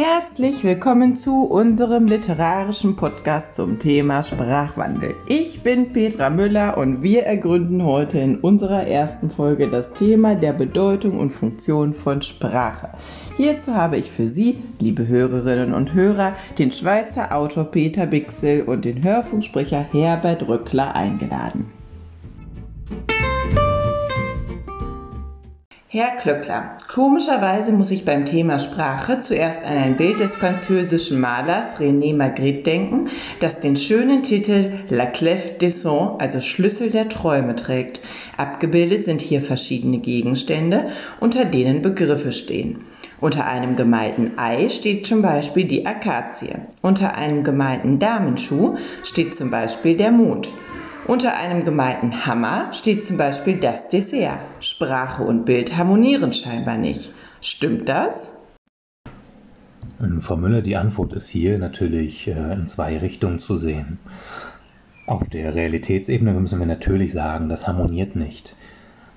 Herzlich willkommen zu unserem literarischen Podcast zum Thema Sprachwandel. Ich bin Petra Müller und wir ergründen heute in unserer ersten Folge das Thema der Bedeutung und Funktion von Sprache. Hierzu habe ich für Sie, liebe Hörerinnen und Hörer, den Schweizer Autor Peter Bixel und den Hörfunksprecher Herbert Rückler eingeladen. Herr Klöckler, komischerweise muss ich beim Thema Sprache zuerst an ein Bild des französischen Malers René Magritte denken, das den schönen Titel La Clef des Sons, also Schlüssel der Träume trägt. Abgebildet sind hier verschiedene Gegenstände, unter denen Begriffe stehen. Unter einem gemalten Ei steht zum Beispiel die Akazie. Unter einem gemalten Damenschuh steht zum Beispiel der Mond. Unter einem gemalten Hammer steht zum Beispiel das Dessert. Sprache und Bild harmonieren scheinbar nicht. Stimmt das? Frau Müller, die Antwort ist hier natürlich äh, in zwei Richtungen zu sehen. Auf der Realitätsebene müssen wir natürlich sagen, das harmoniert nicht.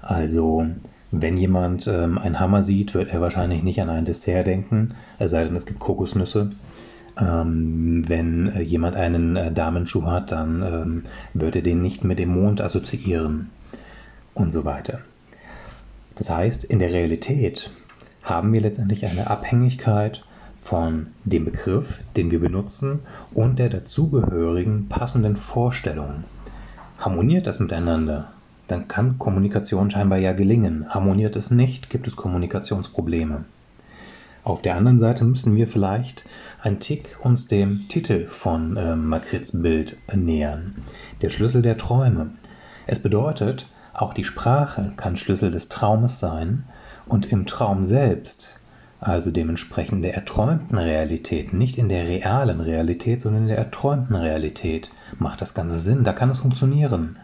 Also, wenn jemand ähm, einen Hammer sieht, wird er wahrscheinlich nicht an ein Dessert denken, es sei denn, es gibt Kokosnüsse. Ähm, wenn äh, jemand einen äh, Damenschuh hat, dann ähm, wird er den nicht mit dem Mond assoziieren und so weiter. Das heißt, in der Realität haben wir letztendlich eine Abhängigkeit von dem Begriff, den wir benutzen und der dazugehörigen passenden Vorstellung. Harmoniert das miteinander, dann kann Kommunikation scheinbar ja gelingen. Harmoniert es nicht, gibt es Kommunikationsprobleme. Auf der anderen Seite müssen wir vielleicht ein Tick uns dem Titel von äh, Makrits Bild nähern. Der Schlüssel der Träume. Es bedeutet, auch die Sprache kann Schlüssel des Traumes sein und im Traum selbst, also dementsprechend der erträumten Realität, nicht in der realen Realität, sondern in der erträumten Realität, macht das Ganze Sinn. Da kann es funktionieren.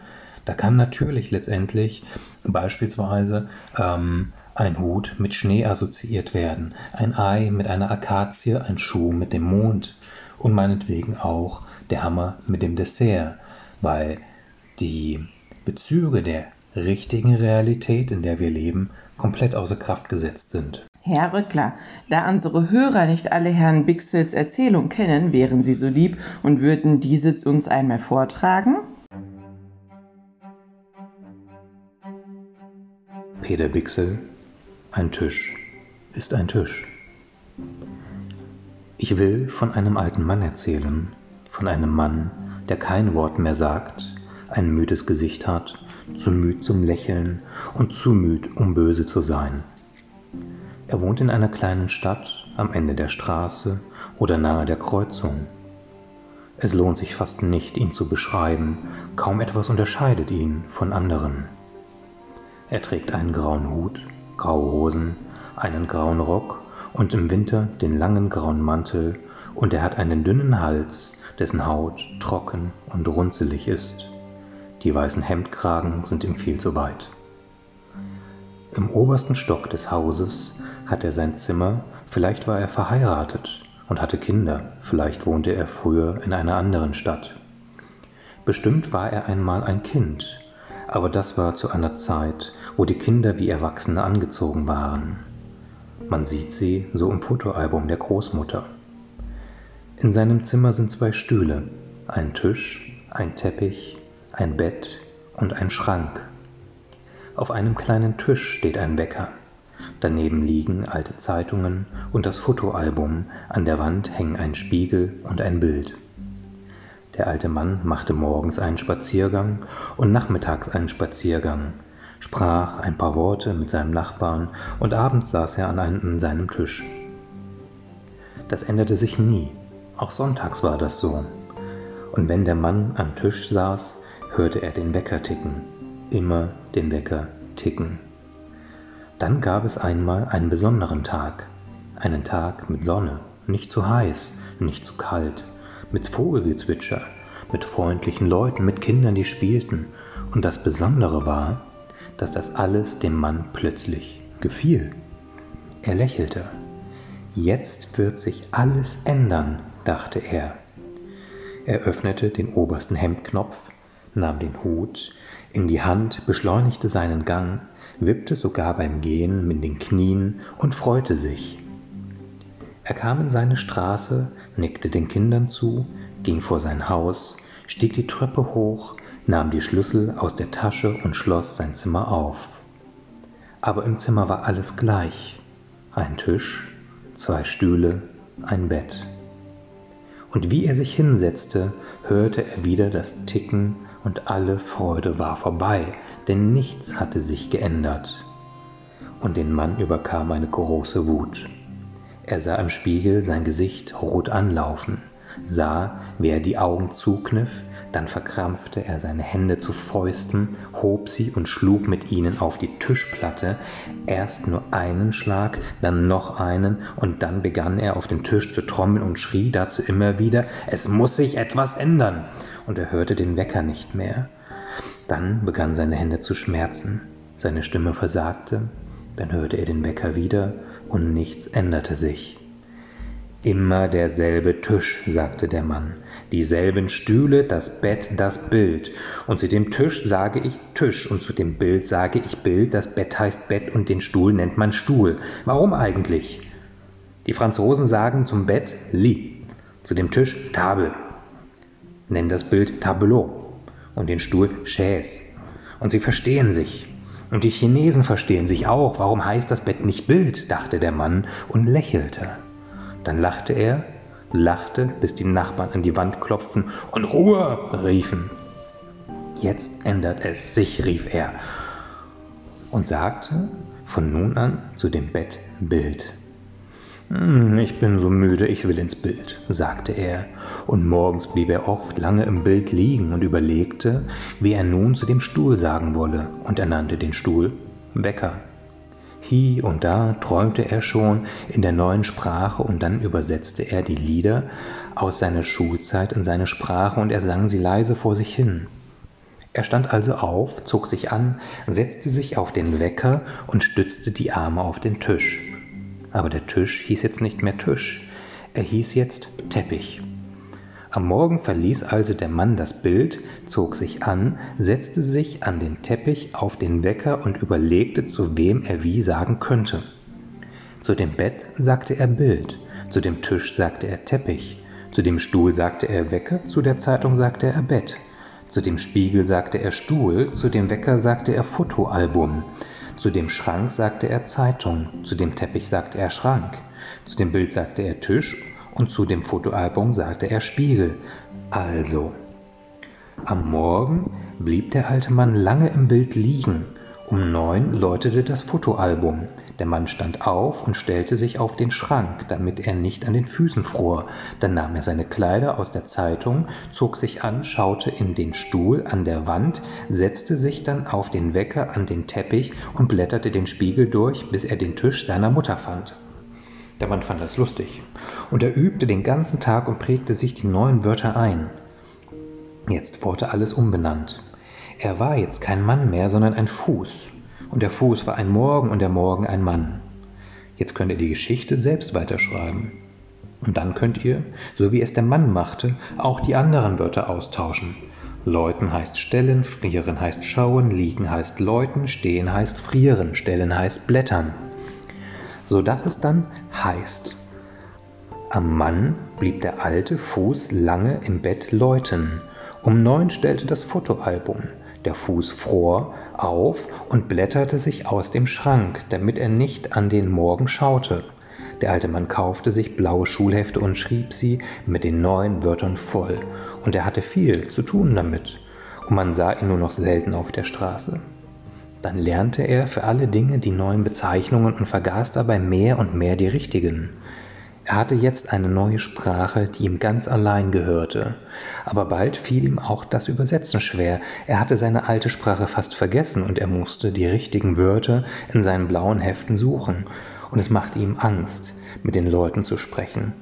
Da kann natürlich letztendlich beispielsweise ähm, ein Hut mit Schnee assoziiert werden, ein Ei mit einer Akazie, ein Schuh mit dem Mond und meinetwegen auch der Hammer mit dem Dessert, weil die Bezüge der richtigen Realität, in der wir leben, komplett außer Kraft gesetzt sind. Herr Rückler, da unsere Hörer nicht alle Herrn Bixels Erzählung kennen, wären Sie so lieb und würden diese uns einmal vortragen? Peter Bixel ein Tisch ist ein Tisch. Ich will von einem alten Mann erzählen, von einem Mann, der kein Wort mehr sagt, ein müdes Gesicht hat, zu müd zum Lächeln und zu müd, um böse zu sein. Er wohnt in einer kleinen Stadt am Ende der Straße oder nahe der Kreuzung. Es lohnt sich fast nicht, ihn zu beschreiben, kaum etwas unterscheidet ihn von anderen. Er trägt einen grauen Hut graue Hosen, einen grauen Rock und im Winter den langen grauen Mantel, und er hat einen dünnen Hals, dessen Haut trocken und runzelig ist. Die weißen Hemdkragen sind ihm viel zu weit. Im obersten Stock des Hauses hat er sein Zimmer, vielleicht war er verheiratet und hatte Kinder, vielleicht wohnte er früher in einer anderen Stadt. Bestimmt war er einmal ein Kind, aber das war zu einer Zeit, wo die Kinder wie Erwachsene angezogen waren. Man sieht sie so im Fotoalbum der Großmutter. In seinem Zimmer sind zwei Stühle, ein Tisch, ein Teppich, ein Bett und ein Schrank. Auf einem kleinen Tisch steht ein Wecker. Daneben liegen alte Zeitungen und das Fotoalbum, an der Wand hängen ein Spiegel und ein Bild. Der alte Mann machte morgens einen Spaziergang und nachmittags einen Spaziergang, sprach ein paar Worte mit seinem Nachbarn und abends saß er an, einem, an seinem Tisch. Das änderte sich nie, auch sonntags war das so. Und wenn der Mann am Tisch saß, hörte er den Wecker ticken, immer den Wecker ticken. Dann gab es einmal einen besonderen Tag, einen Tag mit Sonne, nicht zu heiß, nicht zu kalt, mit Vogelgezwitscher, mit freundlichen Leuten, mit Kindern, die spielten. Und das Besondere war, dass das alles dem Mann plötzlich gefiel. Er lächelte. Jetzt wird sich alles ändern, dachte er. Er öffnete den obersten Hemdknopf, nahm den Hut in die Hand, beschleunigte seinen Gang, wippte sogar beim Gehen mit den Knien und freute sich. Er kam in seine Straße, nickte den Kindern zu, ging vor sein Haus, stieg die Treppe hoch, nahm die Schlüssel aus der Tasche und schloss sein Zimmer auf. Aber im Zimmer war alles gleich. Ein Tisch, zwei Stühle, ein Bett. Und wie er sich hinsetzte, hörte er wieder das Ticken und alle Freude war vorbei, denn nichts hatte sich geändert. Und den Mann überkam eine große Wut. Er sah im Spiegel sein Gesicht rot anlaufen, sah, wie er die Augen zukniff, dann verkrampfte er seine Hände zu Fäusten, hob sie und schlug mit ihnen auf die Tischplatte, erst nur einen Schlag, dann noch einen, und dann begann er auf dem Tisch zu trommeln und schrie dazu immer wieder Es muss sich etwas ändern. Und er hörte den Wecker nicht mehr. Dann begannen seine Hände zu schmerzen, seine Stimme versagte, dann hörte er den Wecker wieder und nichts änderte sich. Immer derselbe Tisch, sagte der Mann, dieselben Stühle, das Bett, das Bild. Und zu dem Tisch sage ich Tisch und zu dem Bild sage ich Bild, das Bett heißt Bett und den Stuhl nennt man Stuhl. Warum eigentlich? Die Franzosen sagen zum Bett Lit, zu dem Tisch Table, nennen das Bild Tableau und den Stuhl Chaise. Und sie verstehen sich. Und die Chinesen verstehen sich auch. Warum heißt das Bett nicht Bild? dachte der Mann und lächelte. Dann lachte er, lachte, bis die Nachbarn an die Wand klopften und Ruhe riefen. Jetzt ändert es sich, rief er und sagte von nun an zu dem Bett Bild. Hm, ich bin so müde, ich will ins Bild, sagte er, und morgens blieb er oft lange im Bild liegen und überlegte, wie er nun zu dem Stuhl sagen wolle, und er nannte den Stuhl Wecker. Hie und da träumte er schon in der neuen Sprache und dann übersetzte er die Lieder aus seiner Schulzeit in seine Sprache und er sang sie leise vor sich hin. Er stand also auf, zog sich an, setzte sich auf den Wecker und stützte die Arme auf den Tisch. Aber der Tisch hieß jetzt nicht mehr Tisch, er hieß jetzt Teppich. Am Morgen verließ also der Mann das Bild, zog sich an, setzte sich an den Teppich auf den Wecker und überlegte, zu wem er wie sagen könnte. Zu dem Bett sagte er Bild, zu dem Tisch sagte er Teppich, zu dem Stuhl sagte er Wecker, zu der Zeitung sagte er Bett, zu dem Spiegel sagte er Stuhl, zu dem Wecker sagte er Fotoalbum, zu dem Schrank sagte er Zeitung, zu dem Teppich sagte er Schrank, zu dem Bild sagte er Tisch und zu dem Fotoalbum sagte er Spiegel. Also. Am Morgen blieb der alte Mann lange im Bild liegen. Um neun läutete das Fotoalbum. Der Mann stand auf und stellte sich auf den Schrank, damit er nicht an den Füßen fror. Dann nahm er seine Kleider aus der Zeitung, zog sich an, schaute in den Stuhl an der Wand, setzte sich dann auf den Wecker an den Teppich und blätterte den Spiegel durch, bis er den Tisch seiner Mutter fand. Der Mann fand das lustig. Und er übte den ganzen Tag und prägte sich die neuen Wörter ein. Jetzt wurde alles umbenannt. Er war jetzt kein Mann mehr, sondern ein Fuß. Und der Fuß war ein Morgen und der Morgen ein Mann. Jetzt könnt ihr die Geschichte selbst weiterschreiben. Und dann könnt ihr, so wie es der Mann machte, auch die anderen Wörter austauschen. Läuten heißt stellen, frieren heißt schauen, liegen heißt läuten, stehen heißt frieren, stellen heißt blättern so dass es dann heißt, am Mann blieb der alte Fuß lange im Bett läuten. Um neun stellte das Fotoalbum. Der Fuß fror auf und blätterte sich aus dem Schrank, damit er nicht an den Morgen schaute. Der alte Mann kaufte sich blaue Schulhefte und schrieb sie mit den neuen Wörtern voll. Und er hatte viel zu tun damit. Und man sah ihn nur noch selten auf der Straße. Dann lernte er für alle Dinge die neuen Bezeichnungen und vergaß dabei mehr und mehr die richtigen. Er hatte jetzt eine neue Sprache, die ihm ganz allein gehörte. Aber bald fiel ihm auch das Übersetzen schwer. Er hatte seine alte Sprache fast vergessen und er musste die richtigen Wörter in seinen blauen Heften suchen. Und es machte ihm Angst, mit den Leuten zu sprechen.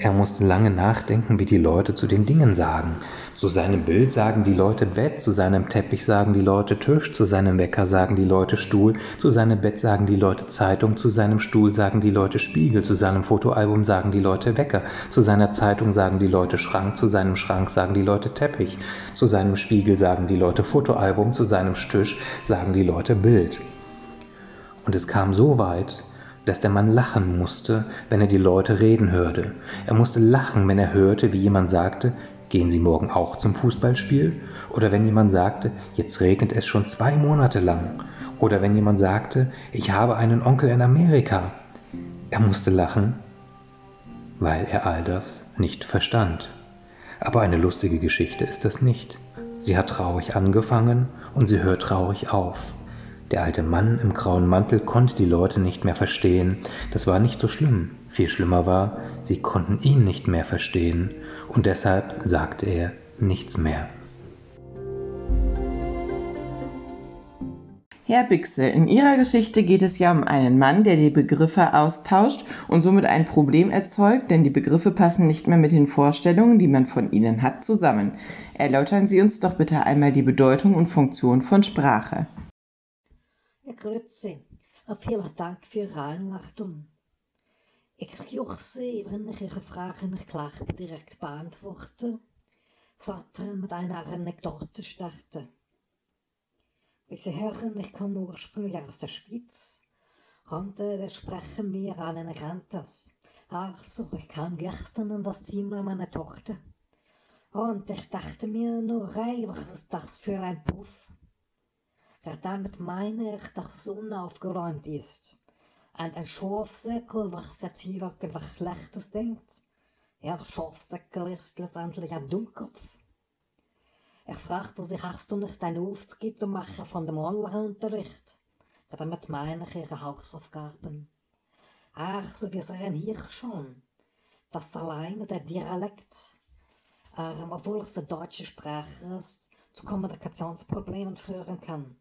Er musste lange nachdenken, wie die Leute zu den Dingen sagen. Zu seinem Bild sagen die Leute Bett, zu seinem Teppich sagen die Leute Tisch, zu seinem Wecker sagen die Leute Stuhl, zu seinem Bett sagen die Leute Zeitung, zu seinem Stuhl sagen die Leute Spiegel, zu seinem Fotoalbum sagen die Leute Wecker, zu seiner Zeitung sagen die Leute Schrank, zu seinem Schrank sagen die Leute Teppich, zu seinem Spiegel sagen die Leute Fotoalbum, zu seinem Tisch sagen die Leute Bild. Und es kam so weit, dass der Mann lachen musste, wenn er die Leute reden hörte. Er musste lachen, wenn er hörte, wie jemand sagte, gehen Sie morgen auch zum Fußballspiel? Oder wenn jemand sagte, jetzt regnet es schon zwei Monate lang. Oder wenn jemand sagte, ich habe einen Onkel in Amerika. Er musste lachen, weil er all das nicht verstand. Aber eine lustige Geschichte ist das nicht. Sie hat traurig angefangen und sie hört traurig auf. Der alte Mann im grauen Mantel konnte die Leute nicht mehr verstehen. Das war nicht so schlimm. Viel schlimmer war, sie konnten ihn nicht mehr verstehen, und deshalb sagte er nichts mehr. Herr Bixel, in Ihrer Geschichte geht es ja um einen Mann, der die Begriffe austauscht und somit ein Problem erzeugt, denn die Begriffe passen nicht mehr mit den Vorstellungen, die man von ihnen hat, zusammen. Erläutern Sie uns doch bitte einmal die Bedeutung und Funktion von Sprache. Grüezi. Vielen Dank für Ihre Einladung. Excuse, wenn ich Ihre Frage nicht gleich direkt beantworte, sollte mit einer Anekdote starten. Wie Sie hören, ich komme ursprünglich aus der Schweiz. Und äh, sprechen wir an einer Grenze. Also, ich kam gestern in das Zimmer meiner Tochter. Und ich dachte mir nur, hey, was ist das für ein Puff? Ja, damit meine ich, dass es unaufgeräumt ist. Und ein Schafsäckel, was jetzt hier irgendwas Schlechtes denkt. Ja, Schafsäckel ist letztendlich ein Dummkopf. Ich fragte sich, hast du nicht eine Aufskizze machen von dem Online-Unterricht? Damit meine ich ihre Hausaufgaben. Ach, so wir sehen hier schon, dass alleine der Dialekt, ähm, obwohl es eine deutsche Sprache ist, zu Kommunikationsproblemen führen kann.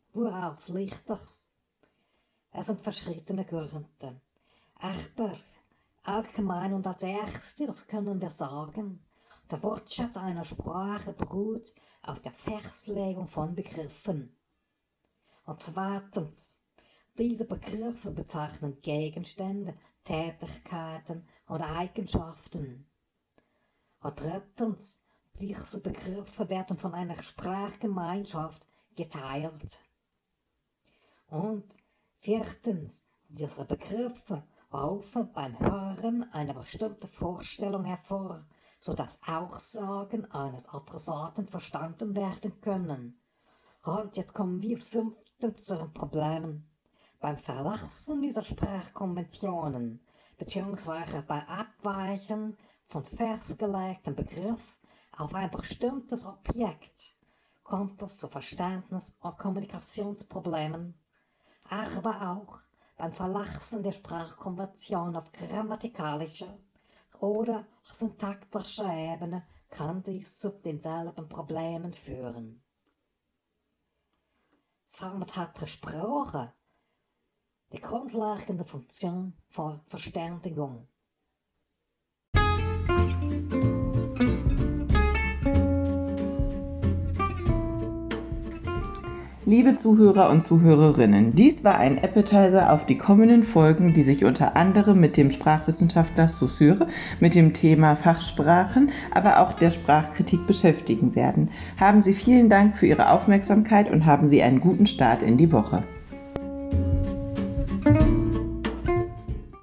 Liegt das? Es sind verschiedene Gründe. Aber allgemein und als erstes können wir sagen, der Wortschatz einer Sprache beruht auf der Festlegung von Begriffen. Und zweitens, diese Begriffe bezeichnen Gegenstände, Tätigkeiten oder Eigenschaften. Und drittens, diese Begriffe werden von einer Sprachgemeinschaft geteilt. Und viertens, diese Begriffe rufen beim Hören eine bestimmte Vorstellung hervor, so dass Aussagen eines Adressaten verstanden werden können. Und jetzt kommen wir fünftens zu den Problemen. Beim Verlassen dieser Sprachkonventionen beziehungsweise bei Abweichen von festgelegten Begriff auf ein bestimmtes Objekt kommt es zu Verständnis- und Kommunikationsproblemen, aber auch beim Verlassen der Sprachkonvention auf grammatikalischer oder syntaktischer Ebene kann dies zu denselben Problemen führen. Somit hat die Sprache die grundlegende Funktion für Verständigung. Liebe Zuhörer und Zuhörerinnen, dies war ein Appetizer auf die kommenden Folgen, die sich unter anderem mit dem Sprachwissenschaftler Saussure, mit dem Thema Fachsprachen, aber auch der Sprachkritik beschäftigen werden. Haben Sie vielen Dank für Ihre Aufmerksamkeit und haben Sie einen guten Start in die Woche.